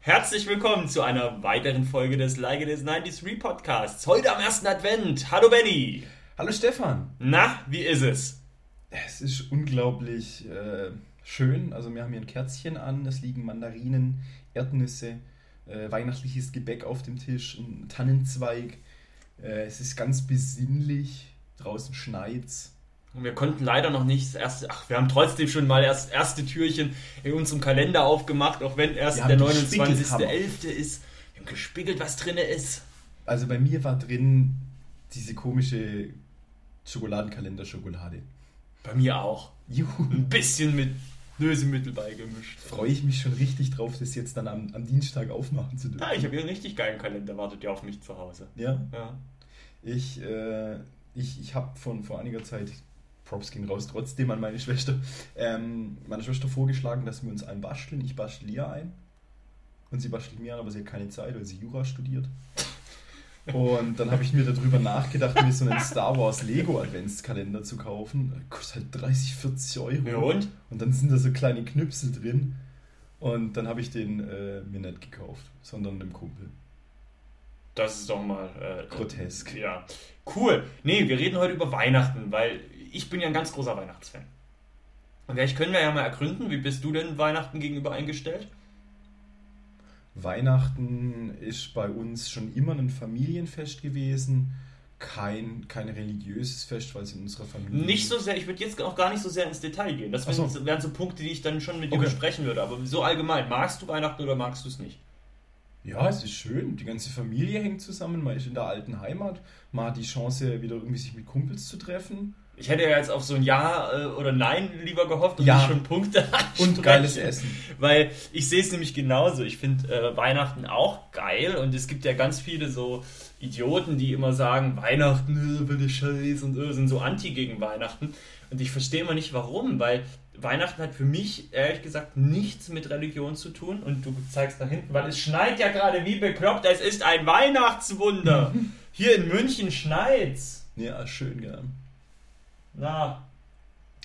Herzlich willkommen zu einer weiteren Folge des Like Is 93 Podcasts. Heute am ersten Advent. Hallo Benny. Hallo Stefan. Na, wie ist es? Es ist unglaublich äh, schön. Also wir haben hier ein Kerzchen an, es liegen Mandarinen, Erdnüsse, äh, weihnachtliches Gebäck auf dem Tisch, ein Tannenzweig. Äh, es ist ganz besinnlich. Draußen schneit's. Und wir konnten leider noch nicht das erste, ach, wir haben trotzdem schon mal das erste Türchen in unserem Kalender aufgemacht, auch wenn erst der 29.11. ist. Wir haben gespiegelt, was drin ist. Also bei mir war drin diese komische Schokoladenkalender-Schokolade. Bei mir auch. Juhu. Ein bisschen mit Lösemittel beigemischt. Freue ich mich schon richtig drauf, das jetzt dann am, am Dienstag aufmachen zu dürfen. Ja, ich habe hier einen richtig geilen Kalender, wartet ja auf mich zu Hause. Ja? Ja. Ich, äh, ich, ich habe von vor einiger Zeit Props gehen raus trotzdem an meine Schwester. Ähm, meine Schwester vorgeschlagen, dass wir uns einen basteln. Ich bastel ihr ein. Und sie bastelt mir an, aber sie hat keine Zeit, weil sie Jura studiert. Und dann habe ich mir darüber nachgedacht, mir so einen Star Wars Lego Adventskalender zu kaufen. Kostet halt 30, 40 Euro. Ja und? Und dann sind da so kleine Knüpsel drin. Und dann habe ich den äh, mir nicht gekauft, sondern einem Kumpel. Das ist doch mal äh, grotesk. Ja. Cool. Nee, wir reden heute über Weihnachten, weil ich bin ja ein ganz großer Weihnachtsfan. Und vielleicht können wir ja mal ergründen, wie bist du denn Weihnachten gegenüber eingestellt? Weihnachten ist bei uns schon immer ein Familienfest gewesen. Kein, kein religiöses Fest, weil es in unserer Familie. Nicht so sehr, ich würde jetzt auch gar nicht so sehr ins Detail gehen. Das so. wären so Punkte, die ich dann schon mit dir okay. besprechen würde. Aber so allgemein, magst du Weihnachten oder magst du es nicht? Ja, es ist schön. Die ganze Familie hängt zusammen. Man ist in der alten Heimat. Man hat die Chance, wieder irgendwie sich mit Kumpels zu treffen. Ich hätte ja jetzt auf so ein Ja äh, oder Nein lieber gehofft und ja. schon Punkte Und geiles Essen. Weil ich sehe es nämlich genauso. Ich finde äh, Weihnachten auch geil und es gibt ja ganz viele so Idioten, die immer sagen, Weihnachten, äh, will Scheiß und äh, sind so anti gegen Weihnachten. Und ich verstehe immer nicht warum, weil Weihnachten hat für mich ehrlich gesagt nichts mit Religion zu tun. Und du zeigst nach hinten, weil es schneit ja gerade wie bekloppt. Es ist ein Weihnachtswunder. Hier in München schneit's. Ja, schön, gell. Na.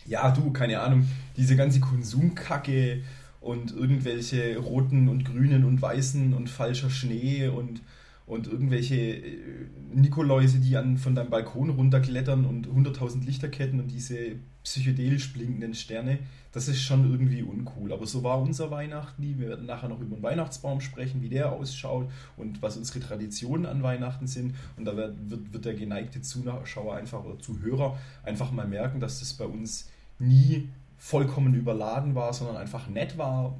Ja, du, keine Ahnung, diese ganze Konsumkacke und irgendwelche roten und grünen und weißen und falscher Schnee und, und irgendwelche äh, Nikoläuse, die an, von deinem Balkon runterklettern und 100.000 Lichterketten und diese psychedelisch blinkenden Sterne, das ist schon irgendwie uncool. Aber so war unser Weihnachten nie. Wir werden nachher noch über den Weihnachtsbaum sprechen, wie der ausschaut und was unsere Traditionen an Weihnachten sind. Und da wird, wird, wird der geneigte Zuschauer einfach oder Zuhörer einfach mal merken, dass das bei uns nie vollkommen überladen war, sondern einfach nett war.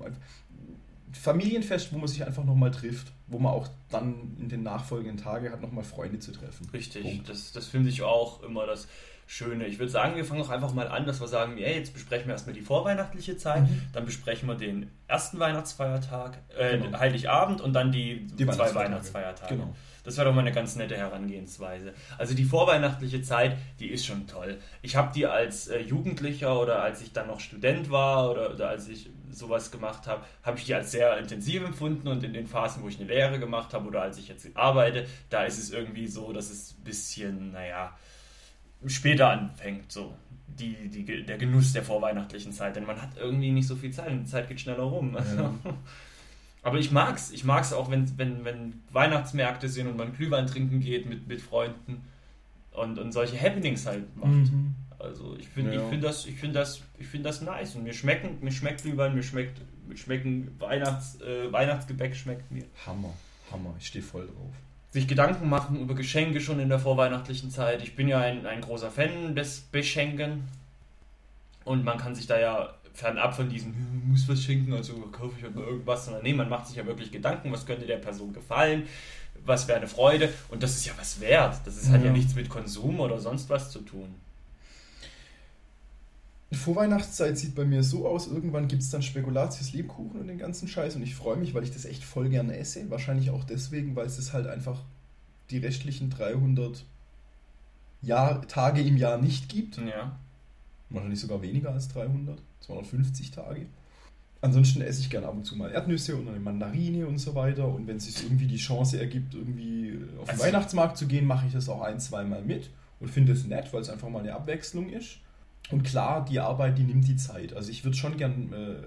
Familienfest, wo man sich einfach nochmal trifft, wo man auch dann in den nachfolgenden Tagen hat, nochmal Freunde zu treffen. Richtig, Punkt. das, das finde ich auch immer das Schöne. Ich würde sagen, wir fangen auch einfach mal an, dass wir sagen, ey, jetzt besprechen wir erstmal die vorweihnachtliche Zeit, mhm. dann besprechen wir den ersten Weihnachtsfeiertag, äh, genau. Heiligabend und dann die, die zwei Weihnachtsfeiertage. Genau. Das wäre doch mal eine ganz nette Herangehensweise. Also die vorweihnachtliche Zeit, die ist schon toll. Ich habe die als äh, Jugendlicher oder als ich dann noch Student war oder, oder als ich sowas gemacht habe, habe ich die als sehr intensiv empfunden und in den Phasen, wo ich eine Lehre gemacht habe oder als ich jetzt arbeite, da ist es irgendwie so, dass es ein bisschen, naja, später anfängt, so die, die, der Genuss der vorweihnachtlichen Zeit, denn man hat irgendwie nicht so viel Zeit und die Zeit geht schneller rum. Also. Ja. Aber ich mag's. Ich mag's auch, wenn, wenn, wenn Weihnachtsmärkte sind und man Glühwein trinken geht mit, mit Freunden und, und solche Happenings halt macht. Mhm. Also ich finde ja. ich find das, ich find das, find das nice. Und mir schmecken, mir schmeckt Glühwein, mir schmeckt, mir schmecken Weihnachts, äh, Weihnachtsgebäck schmeckt mir. Hammer, Hammer, ich stehe voll drauf sich Gedanken machen über Geschenke schon in der vorweihnachtlichen Zeit. Ich bin ja ein, ein großer Fan des Beschenken. Und man kann sich da ja fernab von diesem, hm, muss was schenken, also kaufe ich halt mal irgendwas, sondern nee, man macht sich ja wirklich Gedanken, was könnte der Person gefallen, was wäre eine Freude. Und das ist ja was wert. Das ist, ja. hat ja nichts mit Konsum oder sonst was zu tun. Die Vorweihnachtszeit sieht bei mir so aus, irgendwann gibt es dann Spekulatius, Lebkuchen und den ganzen Scheiß und ich freue mich, weil ich das echt voll gerne esse. Wahrscheinlich auch deswegen, weil es das halt einfach die restlichen 300 Jahr, Tage im Jahr nicht gibt. Ja. Wahrscheinlich sogar weniger als 300, 250 Tage. Ansonsten esse ich gerne ab und zu mal Erdnüsse und eine Mandarine und so weiter. Und wenn es sich irgendwie die Chance ergibt, irgendwie auf den also, Weihnachtsmarkt zu gehen, mache ich das auch ein, zweimal mit und finde es nett, weil es einfach mal eine Abwechslung ist. Und klar, die Arbeit, die nimmt die Zeit. Also ich würde schon gern äh,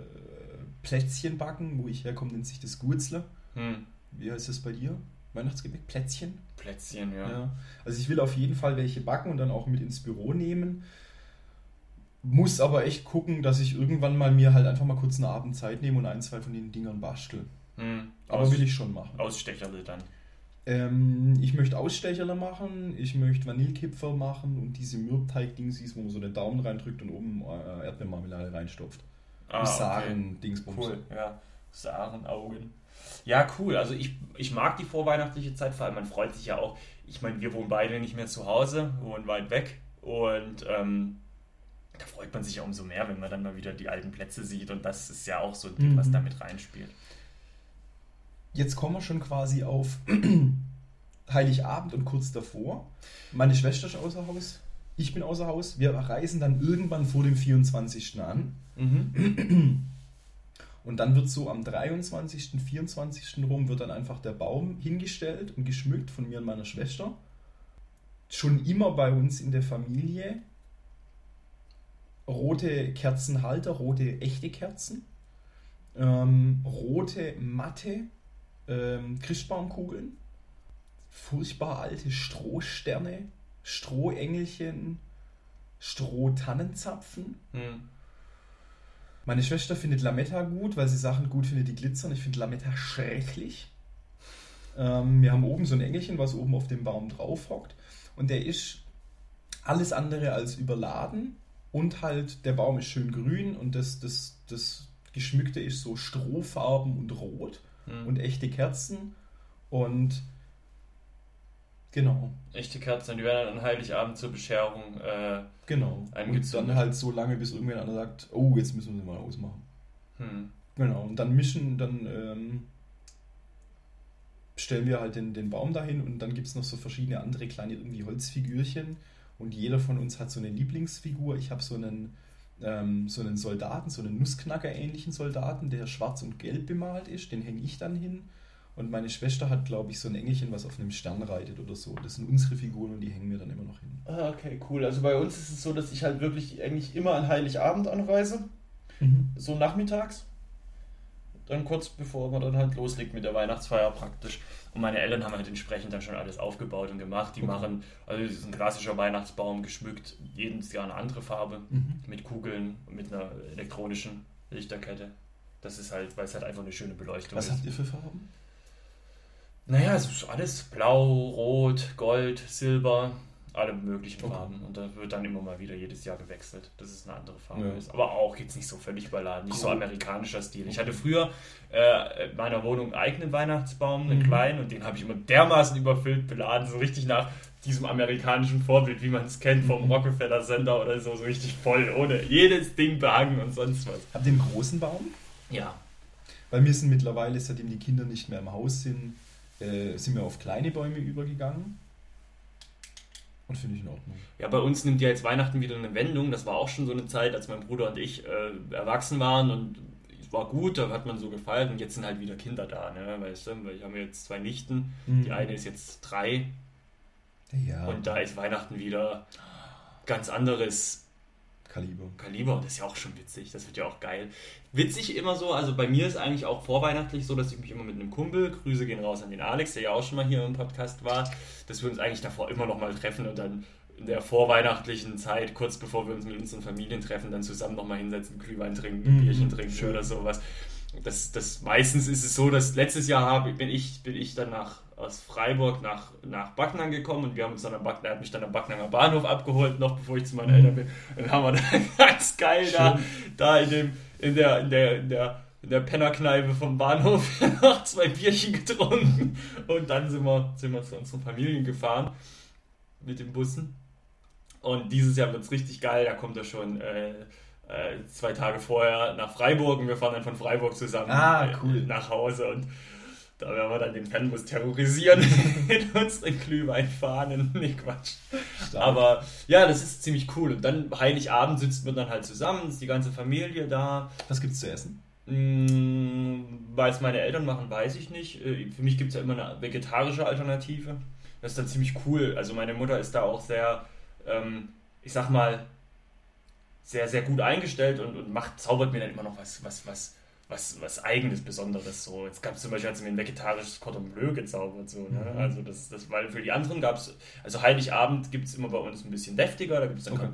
Plätzchen backen, wo ich herkomme, nennt sich das Gurzle. Hm. Wie heißt das bei dir? Weihnachtsgebäck? Plätzchen? Plätzchen, ja. ja. Also ich will auf jeden Fall welche backen und dann auch mit ins Büro nehmen. Muss aber echt gucken, dass ich irgendwann mal mir halt einfach mal kurz einen Abend Zeit nehme und ein, zwei von den Dingern bastel. Hm. Aber Aus, will ich schon machen. Ausstecherle dann. Ähm, ich möchte Ausstecherle machen, ich möchte Vanillekipferl machen und diese Mürbteig-Dingsies, wo man so den Daumen reindrückt und oben äh, Erdbeermarmelade reinstopft. Ah, Saren-Dingsbums. Cool, ja. Saren-Augen. Ja, cool. Also ich, ich mag die vorweihnachtliche Zeit, vor allem man freut sich ja auch. Ich meine, wir wohnen beide nicht mehr zu Hause, wohnen weit weg und ähm, da freut man sich ja umso mehr, wenn man dann mal wieder die alten Plätze sieht und das ist ja auch so ein Ding, mhm. was da mit reinspielt. Jetzt kommen wir schon quasi auf Heiligabend und kurz davor. Meine Schwester ist außer Haus, ich bin außer Haus. Wir reisen dann irgendwann vor dem 24. an. Mhm. Und dann wird so am 23., 24. rum wird dann einfach der Baum hingestellt und geschmückt von mir und meiner Schwester. Schon immer bei uns in der Familie rote Kerzenhalter, rote echte Kerzen, ähm, rote matte ähm, Christbaumkugeln, furchtbar alte Strohsterne, Strohengelchen, Strohtannenzapfen. Hm. Meine Schwester findet Lametta gut, weil sie Sachen gut findet, die glitzern. Ich finde Lametta schrecklich. Ähm, wir haben oben so ein Engelchen, was oben auf dem Baum drauf hockt. Und der ist alles andere als überladen. Und halt, der Baum ist schön grün und das, das, das Geschmückte ist so Strohfarben und rot mhm. und echte Kerzen. Und genau. Echte Kerzen, die werden dann an Heiligabend zur Bescherung äh, genau. Und dann halt so lange, bis irgendwer einer sagt, oh, jetzt müssen wir sie mal ausmachen. Mhm. Genau, und dann mischen, dann ähm, stellen wir halt den, den Baum dahin und dann gibt es noch so verschiedene andere kleine irgendwie Holzfigürchen und jeder von uns hat so eine Lieblingsfigur. Ich habe so einen, ähm, so einen Soldaten, so einen Nussknacker-ähnlichen Soldaten, der schwarz und gelb bemalt ist. Den hänge ich dann hin. Und meine Schwester hat, glaube ich, so ein Engelchen, was auf einem Stern reitet oder so. Das sind unsere Figuren und die hängen wir dann immer noch hin. Ah, okay, cool. Also bei uns ist es so, dass ich halt wirklich eigentlich immer an Heiligabend anreise. Mhm. So nachmittags. Dann kurz bevor man dann halt loslegt mit der Weihnachtsfeier praktisch. Und meine Eltern haben halt entsprechend dann schon alles aufgebaut und gemacht. Die okay. machen, also das ist ein klassischer Weihnachtsbaum geschmückt, jedes Jahr eine andere Farbe, mhm. mit Kugeln und mit einer elektronischen Lichterkette. Das ist halt, weil es halt einfach eine schöne Beleuchtung Was ist. Was habt ihr für Farben? Naja, es ist alles blau, rot, gold, silber, alle möglichen okay. Farben. Und da wird dann immer mal wieder jedes Jahr gewechselt, dass es eine andere Farbe ja. ist. Aber auch jetzt nicht so völlig überladen, nicht cool. so amerikanischer Stil. Ich hatte früher äh, in meiner Wohnung einen eigenen Weihnachtsbaum, einen mhm. kleinen, und den habe ich immer dermaßen überfüllt, beladen, so richtig nach diesem amerikanischen Vorbild, wie man es kennt, vom mhm. Rockefeller Center oder so, so richtig voll, ohne jedes Ding behangen und sonst was. Habt ihr einen großen Baum? Ja. Weil wir sind mittlerweile, seitdem die Kinder nicht mehr im Haus sind, äh, sind wir auf kleine Bäume übergegangen. Und finde ich in Ordnung. Ja, bei uns nimmt ja jetzt Weihnachten wieder eine Wendung. Das war auch schon so eine Zeit, als mein Bruder und ich äh, erwachsen waren und es war gut, da hat man so gefeiert und jetzt sind halt wieder Kinder da, ne? Weißt du, weil ich habe jetzt zwei Nichten, mhm. die eine ist jetzt drei. Ja. Und da ist Weihnachten wieder ganz anderes Kaliber. Kaliber, das ist ja auch schon witzig, das wird ja auch geil. Witzig immer so, also bei mir ist eigentlich auch vorweihnachtlich so, dass ich mich immer mit einem Kumpel, Grüße gehen raus an den Alex, der ja auch schon mal hier im Podcast war, dass wir uns eigentlich davor immer noch mal treffen und dann in der vorweihnachtlichen Zeit, kurz bevor wir uns mit unseren Familien treffen, dann zusammen noch mal hinsetzen, Glühwein trinken, mhm, Bierchen trinken schön. oder sowas. Das, das meistens ist es so, dass letztes Jahr habe, bin ich bin ich dann nach aus Freiburg nach, nach Backnang gekommen und wir haben uns dann am Backnang, er hat mich dann am Backnanger Bahnhof abgeholt, noch bevor ich zu meinen Eltern bin. Und dann haben wir dann ganz geil da, da in, dem, in der, in der, in der, in der Pennerkneipe vom Bahnhof noch zwei Bierchen getrunken und dann sind wir, sind wir zu unseren Familien gefahren mit den Bussen. Und dieses Jahr wird es richtig geil, da kommt er schon äh, äh, zwei Tage vorher nach Freiburg und wir fahren dann von Freiburg zusammen ah, cool. nach Hause und da werden wir dann den Fanbus terrorisieren mit unseren Glühweinfahnen. Nee, Quatsch. Stark. Aber ja, das ist ziemlich cool. Und dann Heiligabend sitzt man dann halt zusammen, ist die ganze Familie da. Was gibt's zu essen? Mmh, Weil es meine Eltern machen, weiß ich nicht. Äh, für mich gibt es ja immer eine vegetarische Alternative. Das ist dann ziemlich cool. Also meine Mutter ist da auch sehr, ähm, ich sag mal, sehr, sehr gut eingestellt und, und macht, zaubert mir dann immer noch was, was, was, was, was Eigenes, Besonderes. So. Jetzt gab es zum Beispiel, hat sie mir ein vegetarisches Cordon Bleu gezaubert. So, ne? mhm. Also das, das, weil für die anderen gab es, also Heiligabend gibt es immer bei uns ein bisschen deftiger, da gibt es dann, okay.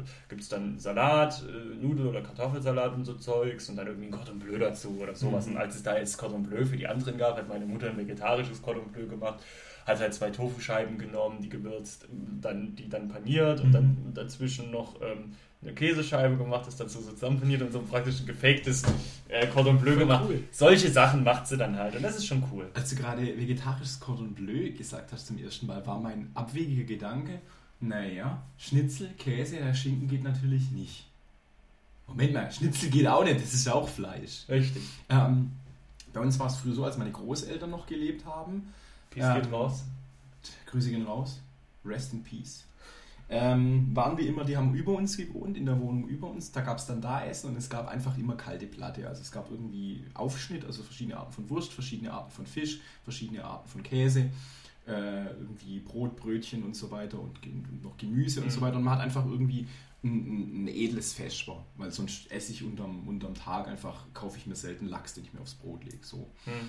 dann Salat, äh, Nudel- oder Kartoffelsalat und so Zeugs und dann irgendwie ein Cordon Bleu dazu oder sowas. Mhm. Und als es da jetzt Cordon Bleu für die anderen gab, hat meine Mutter ein vegetarisches Cordon Bleu gemacht hat halt zwei Tofuscheiben genommen, die gewürzt, dann, die dann paniert und dann mhm. dazwischen noch ähm, eine Käsescheibe gemacht, das dazu so zusammenpaniert und so praktisch ein gefaktes äh, Cordon Bleu gemacht. Cool. Solche Sachen macht sie dann halt und das ist schon cool. Als du gerade vegetarisches Cordon Bleu gesagt hast zum ersten Mal, war mein abwegiger Gedanke, naja, Schnitzel, Käse, der Schinken geht natürlich nicht. Moment mal, Schnitzel geht auch nicht, das ist ja auch Fleisch. Richtig. Ähm, bei uns war es früher so, als meine Großeltern noch gelebt haben. Peace ähm, geht raus. Grüße gehen raus. Rest in Peace ähm, waren wir immer, die haben über uns gewohnt, in der Wohnung über uns. Da gab es dann da Essen und es gab einfach immer kalte Platte. Also es gab irgendwie Aufschnitt, also verschiedene Arten von Wurst, verschiedene Arten von Fisch, verschiedene Arten von Käse, äh, irgendwie Brot, Brötchen und so weiter und, noch Gemüse mhm. und so mhm. weiter. Und man hat einfach irgendwie ein, ein, edles Vesper, weil sonst esse ich unterm, unterm Tag einfach, kaufe ich mir selten Lachs, den ich mir aufs Brot lege. So. Mhm.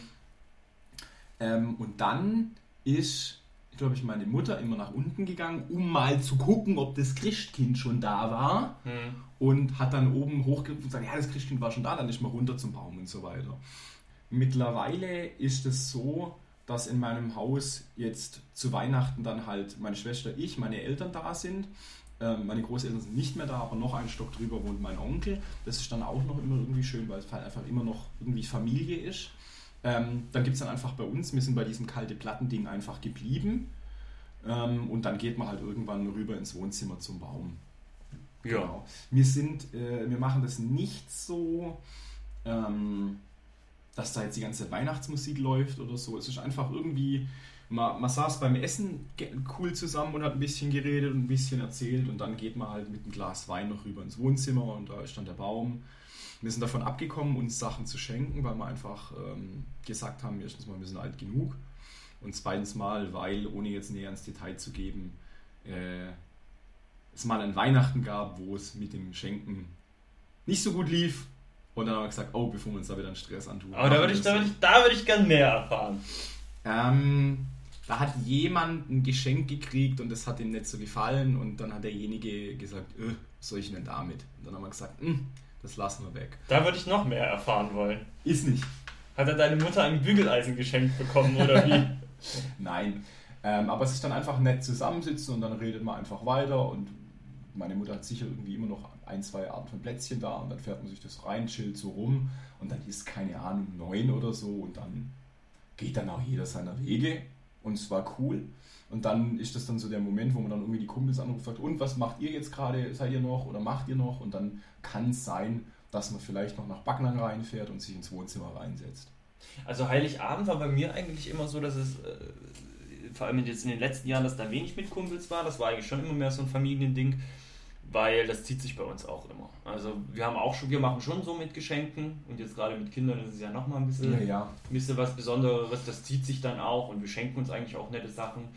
Ähm, und dann ist glaube ich, meine Mutter immer nach unten gegangen, um mal zu gucken, ob das Christkind schon da war. Mhm. Und hat dann oben hochgerufen und gesagt, ja, das Christkind war schon da, dann ist mal runter zum Baum und so weiter. Mittlerweile ist es so, dass in meinem Haus jetzt zu Weihnachten dann halt meine Schwester, ich, meine Eltern da sind. Ähm, meine Großeltern sind nicht mehr da, aber noch einen Stock drüber wohnt mein Onkel. Das ist dann auch noch immer irgendwie schön, weil es halt einfach immer noch irgendwie Familie ist. Ähm, dann gibt es dann einfach bei uns, wir sind bei diesem kalte Plattending einfach geblieben. Ähm, und dann geht man halt irgendwann rüber ins Wohnzimmer zum Baum. Ja. Genau. Wir sind, äh, wir machen das nicht so, ähm, dass da jetzt die ganze Weihnachtsmusik läuft oder so. Es ist einfach irgendwie, man, man saß beim Essen cool zusammen und hat ein bisschen geredet und ein bisschen erzählt und dann geht man halt mit einem Glas Wein noch rüber ins Wohnzimmer und da ist dann der Baum wir sind davon abgekommen, uns Sachen zu schenken, weil wir einfach ähm, gesagt haben, erstens mal, wir sind alt genug und zweitens mal, weil, ohne jetzt näher ins Detail zu geben, äh, es mal ein Weihnachten gab, wo es mit dem Schenken nicht so gut lief. Und dann haben wir gesagt, oh, bevor wir uns da wieder einen Stress antun. Aber da würde ich, da würd ich, da würd ich gern mehr erfahren. Ähm, da hat jemand ein Geschenk gekriegt und das hat ihm nicht so gefallen und dann hat derjenige gesagt, äh, was soll ich denn damit? Und dann haben wir gesagt, hm, das lassen wir weg. Da würde ich noch mehr erfahren wollen. Ist nicht. Hat er deine Mutter ein Bügeleisen geschenkt bekommen oder wie? Nein. Ähm, aber sich dann einfach nett zusammensitzen und dann redet man einfach weiter und meine Mutter hat sicher irgendwie immer noch ein, zwei Arten von Plätzchen da und dann fährt man sich das rein, chillt so rum und dann ist keine Ahnung neun oder so und dann geht dann auch jeder seiner Wege und es war cool. Und dann ist das dann so der Moment, wo man dann irgendwie die Kumpels anruft und sagt, und was macht ihr jetzt gerade? Seid ihr noch oder macht ihr noch? Und dann kann es sein, dass man vielleicht noch nach Backnang reinfährt und sich ins Wohnzimmer reinsetzt. Also Heiligabend war bei mir eigentlich immer so, dass es äh, vor allem jetzt in den letzten Jahren, dass da wenig mit Kumpels war. Das war eigentlich schon immer mehr so ein Familiending, weil das zieht sich bei uns auch immer. Also wir haben auch schon, wir machen schon so mit Geschenken und jetzt gerade mit Kindern ist es ja nochmal ein bisschen, ja, ja. ein bisschen was Besonderes. Das zieht sich dann auch und wir schenken uns eigentlich auch nette Sachen.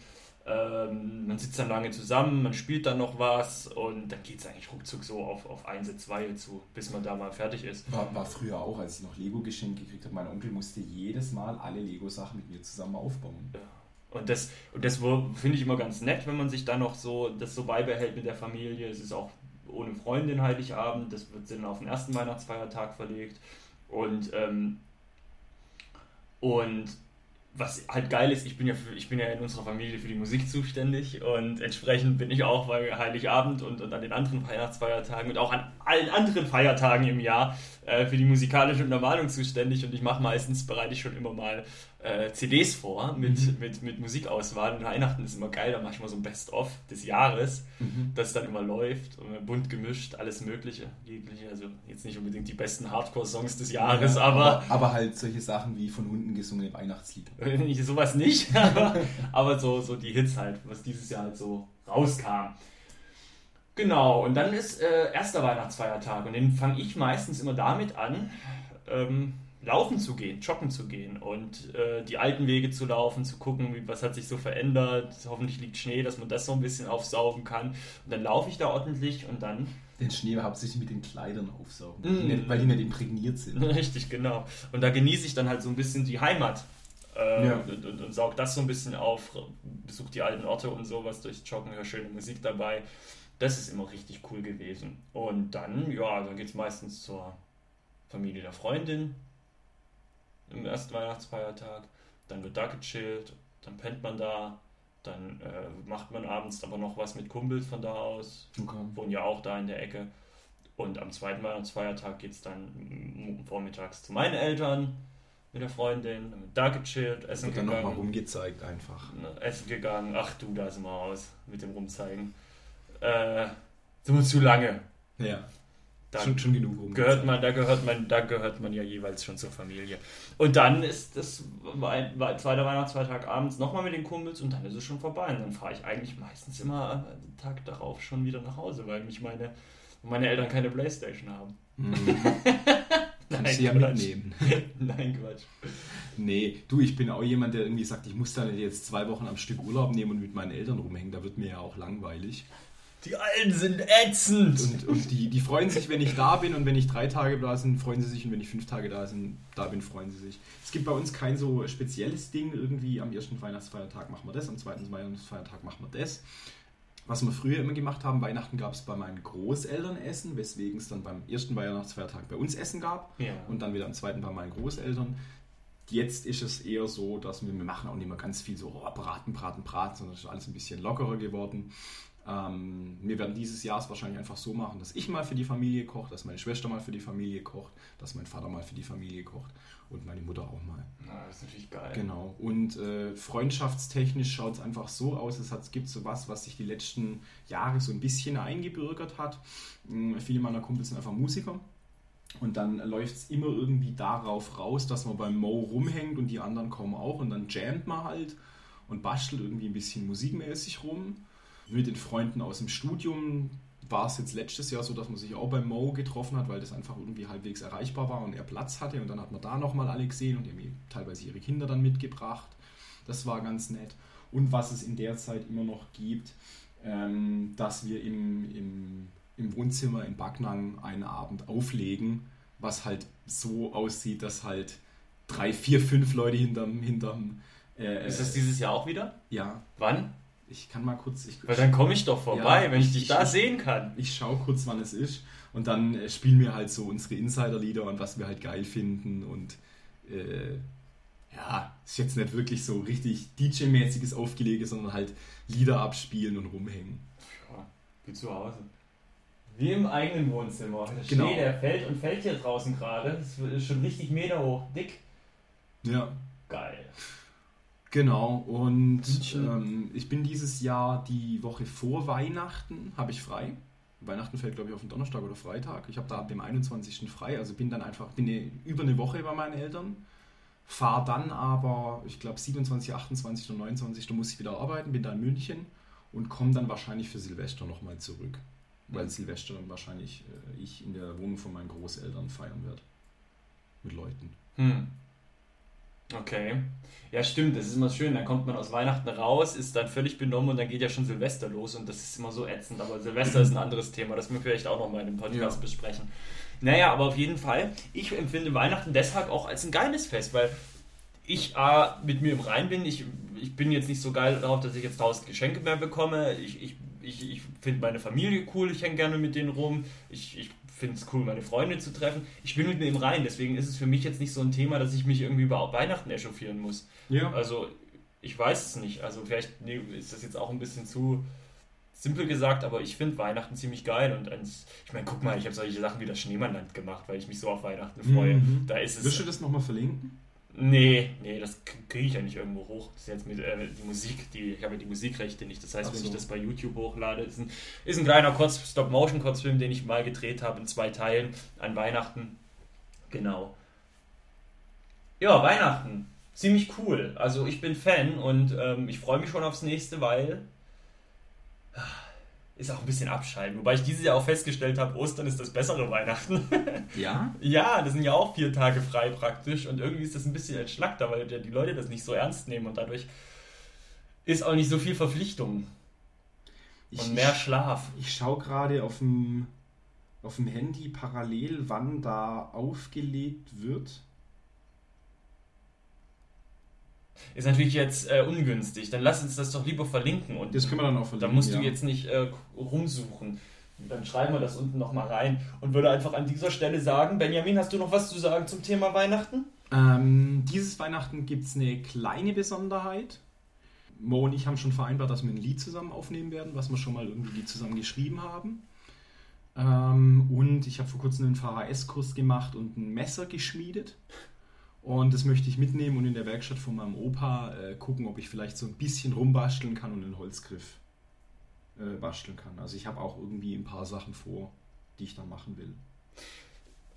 Ähm, man sitzt dann lange zusammen, man spielt dann noch was und dann geht es eigentlich ruckzuck so auf, auf eins, zwei zu, bis man da mal fertig ist. War, war früher auch, als ich noch Lego-Geschenke gekriegt habe. Mein Onkel musste jedes Mal alle Lego-Sachen mit mir zusammen aufbauen. Ja. Und das, und das finde ich immer ganz nett, wenn man sich dann noch so das so beibehält mit der Familie. Es ist auch ohne Freundin Heiligabend, das wird dann auf den ersten Weihnachtsfeiertag verlegt. Und, ähm, und was halt geil ist, ich bin ja für, ich bin ja in unserer Familie für die Musik zuständig und entsprechend bin ich auch bei Heiligabend und, und an den anderen Weihnachtsfeiertagen und auch an allen anderen Feiertagen im Jahr äh, für die musikalische Untermalung zuständig und ich mache meistens, bereite ich schon immer mal äh, CDs vor mit, mhm. mit, mit Musikauswahl. Und Weihnachten ist immer geil, da mache ich mal so ein Best-of des Jahres, mhm. das dann immer läuft, bunt gemischt, alles Mögliche. Also jetzt nicht unbedingt die besten Hardcore-Songs des Jahres, ja, aber, aber, aber. halt solche Sachen wie von unten gesungene Weihnachtslieder. sowas nicht, aber, aber so, so die Hits halt, was dieses Jahr halt so rauskam. Genau, und dann ist äh, erster Weihnachtsfeiertag und den fange ich meistens immer damit an, ähm, laufen zu gehen, joggen zu gehen und äh, die alten Wege zu laufen, zu gucken, wie, was hat sich so verändert. Hoffentlich liegt Schnee, dass man das so ein bisschen aufsaugen kann. Und dann laufe ich da ordentlich und dann Den Schnee hauptsächlich mit den Kleidern aufsaugen, mm. die weil die nicht imprägniert sind. Richtig, genau. Und da genieße ich dann halt so ein bisschen die Heimat. Äh, ja. und, und, und saug das so ein bisschen auf, besuche die alten Orte und sowas durch Joggen, höre schöne Musik dabei. Das ist immer richtig cool gewesen. Und dann, ja, dann geht es meistens zur Familie der Freundin im ersten Weihnachtsfeiertag. Dann wird da gechillt, dann pennt man da, dann äh, macht man abends aber noch was mit Kumpels von da aus. Okay. Wohnen ja auch da in der Ecke. Und am zweiten Weihnachtsfeiertag geht es dann vormittags zu meinen Eltern mit der Freundin, da gechillt, essen Wird gegangen. dann nochmal rumgezeigt einfach. Essen gegangen, ach du, da sind wir aus mit dem Rumzeigen. Äh, sind wir zu lange. Ja. Da schon, schon genug gehört man, da gehört man, da gehört man ja jeweils schon zur Familie. Und dann ist das zweiter Weihnachtsfeiertag abends nochmal mit den Kumpels und dann ist es schon vorbei. Und dann fahre ich eigentlich meistens immer den Tag darauf schon wieder nach Hause, weil mich meine, meine Eltern keine Playstation haben. Mhm. Kannst du ja Quatsch. mitnehmen. Nein, Quatsch. Nee, du, ich bin auch jemand, der irgendwie sagt, ich muss da jetzt zwei Wochen am Stück Urlaub nehmen und mit meinen Eltern rumhängen. Da wird mir ja auch langweilig. Die Alten sind ätzend. Und, und die, die freuen sich, wenn ich da bin und wenn ich drei Tage da bin, freuen sie sich und wenn ich fünf Tage da, sind, da bin, freuen sie sich. Es gibt bei uns kein so spezielles Ding, irgendwie am ersten Weihnachtsfeiertag machen wir das, am zweiten Weihnachtsfeiertag machen wir das. Was wir früher immer gemacht haben, Weihnachten gab es bei meinen Großeltern Essen, weswegen es dann beim ersten Weihnachtsfeiertag bei uns Essen gab ja. und dann wieder am zweiten bei meinen Großeltern. Jetzt ist es eher so, dass wir, wir machen auch nicht mehr ganz viel so oh, braten, braten, braten, sondern es ist alles ein bisschen lockerer geworden. Ähm, wir werden dieses Jahr es wahrscheinlich einfach so machen, dass ich mal für die Familie koche, dass meine Schwester mal für die Familie kocht, dass mein Vater mal für die Familie kocht und meine Mutter auch mal. Na, das ist natürlich geil. Genau. Und äh, freundschaftstechnisch schaut es einfach so aus, es hat, gibt so was, was sich die letzten Jahre so ein bisschen eingebürgert hat. Ähm, viele meiner Kumpels sind einfach Musiker. Und dann läuft es immer irgendwie darauf raus, dass man beim Mo rumhängt und die anderen kommen auch und dann jammt man halt und bastelt irgendwie ein bisschen musikmäßig rum mit den Freunden aus dem Studium war es jetzt letztes Jahr so, dass man sich auch beim Mo getroffen hat, weil das einfach irgendwie halbwegs erreichbar war und er Platz hatte. Und dann hat man da nochmal alle gesehen und die haben teilweise ihre Kinder dann mitgebracht. Das war ganz nett. Und was es in der Zeit immer noch gibt, ähm, dass wir im, im, im Wohnzimmer in Backnang einen Abend auflegen, was halt so aussieht, dass halt drei, vier, fünf Leute hinterm. hinterm äh, Ist das dieses Jahr auch wieder? Ja. Wann? Ich kann mal kurz. Ich, Weil dann komme ich doch vorbei, ja, wenn ich dich ich, da sehen kann. Ich schaue kurz, wann es ist. Und dann äh, spielen wir halt so unsere Insider-Lieder und was wir halt geil finden. Und äh, ja, ist jetzt nicht wirklich so richtig DJ-mäßiges Aufgelege, sondern halt Lieder abspielen und rumhängen. Ja, wie zu Hause. Wie im eigenen Wohnzimmer. Der genau. Schnee, der fällt und fällt hier draußen gerade. Das ist schon richtig Meter hoch, dick. Ja. Geil. Genau, und ähm, ich bin dieses Jahr die Woche vor Weihnachten, habe ich frei. Weihnachten fällt, glaube ich, auf den Donnerstag oder Freitag. Ich habe da ab dem 21. frei, also bin dann einfach, bin eine, über eine Woche bei meinen Eltern. Fahre dann aber, ich glaube, 27, 28 und 29. Da muss ich wieder arbeiten, bin da in München und komme dann wahrscheinlich für Silvester nochmal zurück. Weil mhm. Silvester dann wahrscheinlich äh, ich in der Wohnung von meinen Großeltern feiern werde. Mit Leuten. Hm. Okay. Ja, stimmt, das ist immer schön. Dann kommt man aus Weihnachten raus, ist dann völlig benommen und dann geht ja schon Silvester los und das ist immer so ätzend. Aber Silvester ist ein anderes Thema, das müssen wir vielleicht auch nochmal in dem Podcast ja. besprechen. Naja, aber auf jeden Fall, ich empfinde Weihnachten deshalb auch als ein geiles Fest, weil ich A, mit mir im Rein bin. Ich, ich bin jetzt nicht so geil darauf, dass ich jetzt tausend Geschenke mehr bekomme. Ich, ich, ich, ich finde meine Familie cool, ich hänge gerne mit denen rum. Ich, ich finde es cool, meine Freunde zu treffen. Ich bin mit mir im Rein, deswegen ist es für mich jetzt nicht so ein Thema, dass ich mich irgendwie über Weihnachten echauffieren muss. Ja. Also, ich weiß es nicht. Also, vielleicht nee, ist das jetzt auch ein bisschen zu simpel gesagt, aber ich finde Weihnachten ziemlich geil und eins, ich meine, guck mal, ich habe solche Sachen wie das Schneemannland gemacht, weil ich mich so auf Weihnachten freue. Mhm. Da ist es. Wirst du das nochmal verlinken? Nee, nee, das kriege ich ja nicht irgendwo hoch. Das ist jetzt mit äh, die Musik, die, ich habe ja die Musikrechte nicht. Das heißt, Ach wenn ich das bei YouTube hochlade, ist ein, ist ein kleiner Kurz Stop-Motion-Kurzfilm, den ich mal gedreht habe in zwei Teilen an Weihnachten. Genau. Ja, Weihnachten. Ziemlich cool. Also ich bin Fan und ähm, ich freue mich schon aufs nächste, weil ist auch ein bisschen abschalten. Wobei ich dieses Jahr auch festgestellt habe, Ostern ist das bessere Weihnachten. Ja? ja, das sind ja auch vier Tage frei praktisch und irgendwie ist das ein bisschen entschlackter, weil die Leute das nicht so ernst nehmen und dadurch ist auch nicht so viel Verpflichtung. Ich, und mehr Schlaf. Ich, ich schaue gerade auf dem auf dem Handy parallel, wann da aufgelegt wird. Ist natürlich jetzt äh, ungünstig. Dann lass uns das doch lieber verlinken. Und das können wir dann auch verlinken. Da musst ja. du jetzt nicht äh, rumsuchen. Dann schreiben wir das unten nochmal rein und würde einfach an dieser Stelle sagen, Benjamin, hast du noch was zu sagen zum Thema Weihnachten? Ähm, dieses Weihnachten gibt es eine kleine Besonderheit. Mo und ich haben schon vereinbart, dass wir ein Lied zusammen aufnehmen werden, was wir schon mal irgendwie zusammen geschrieben haben. Ähm, und ich habe vor kurzem einen VHS-Kurs gemacht und ein Messer geschmiedet. Und das möchte ich mitnehmen und in der Werkstatt von meinem Opa äh, gucken, ob ich vielleicht so ein bisschen rumbasteln kann und einen Holzgriff äh, basteln kann. Also ich habe auch irgendwie ein paar Sachen vor, die ich dann machen will.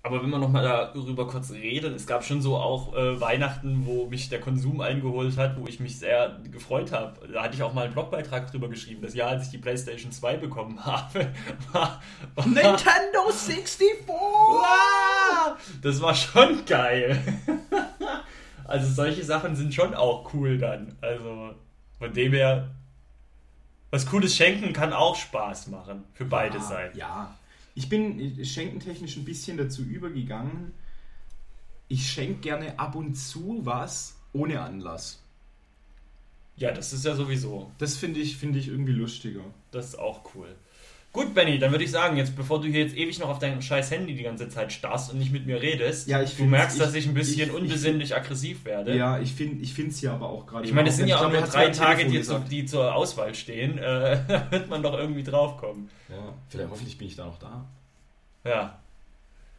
Aber wenn man nochmal darüber kurz redet, es gab schon so auch äh, Weihnachten, wo mich der Konsum eingeholt hat, wo ich mich sehr gefreut habe. Da hatte ich auch mal einen Blogbeitrag drüber geschrieben. Das Jahr, als ich die PlayStation 2 bekommen habe, war, war Nintendo 64! Das war schon geil. Also solche Sachen sind schon auch cool dann. Also von dem her, was Cooles schenken kann auch Spaß machen. Für beide ja, Seiten. Ja, ich bin schenkentechnisch ein bisschen dazu übergegangen. Ich schenke gerne ab und zu was ohne Anlass. Ja, das ist ja sowieso. Das finde ich, find ich irgendwie lustiger. Das ist auch cool. Gut, Benny, dann würde ich sagen, jetzt bevor du hier jetzt ewig noch auf dein scheiß Handy die ganze Zeit starrst und nicht mit mir redest, ja, du merkst, ich, dass ich ein bisschen ich, unbesinnlich ich, aggressiv werde. Ja, ich finde es ich ja aber auch gerade. Ich meine, es sind ja auch nur drei Tage, die, zu, die, zur Auswahl stehen. Äh, da wird man doch irgendwie draufkommen. Ja, vielleicht hoffentlich bin ich da noch da. Ja.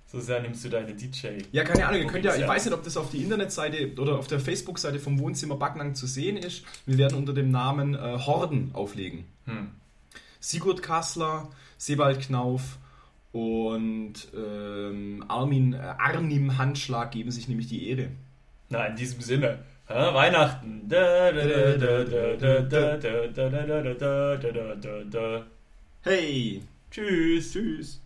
So sehr nimmst du deine DJ. Ja, keine Ahnung. Ihr könnt ja, ich weiß nicht, ob das auf die Internetseite oder auf der Facebook-Seite vom Wohnzimmer Backnang zu sehen ist. Wir werden unter dem Namen äh, Horden auflegen. Hm. Sigurd Kassler, Sebald Knauf und ähm, Armin, äh, Arnim Handschlag geben sich nämlich die Ehre. Na, in diesem Sinne. Ja, Weihnachten. Hey. Tschüss. Tschüss.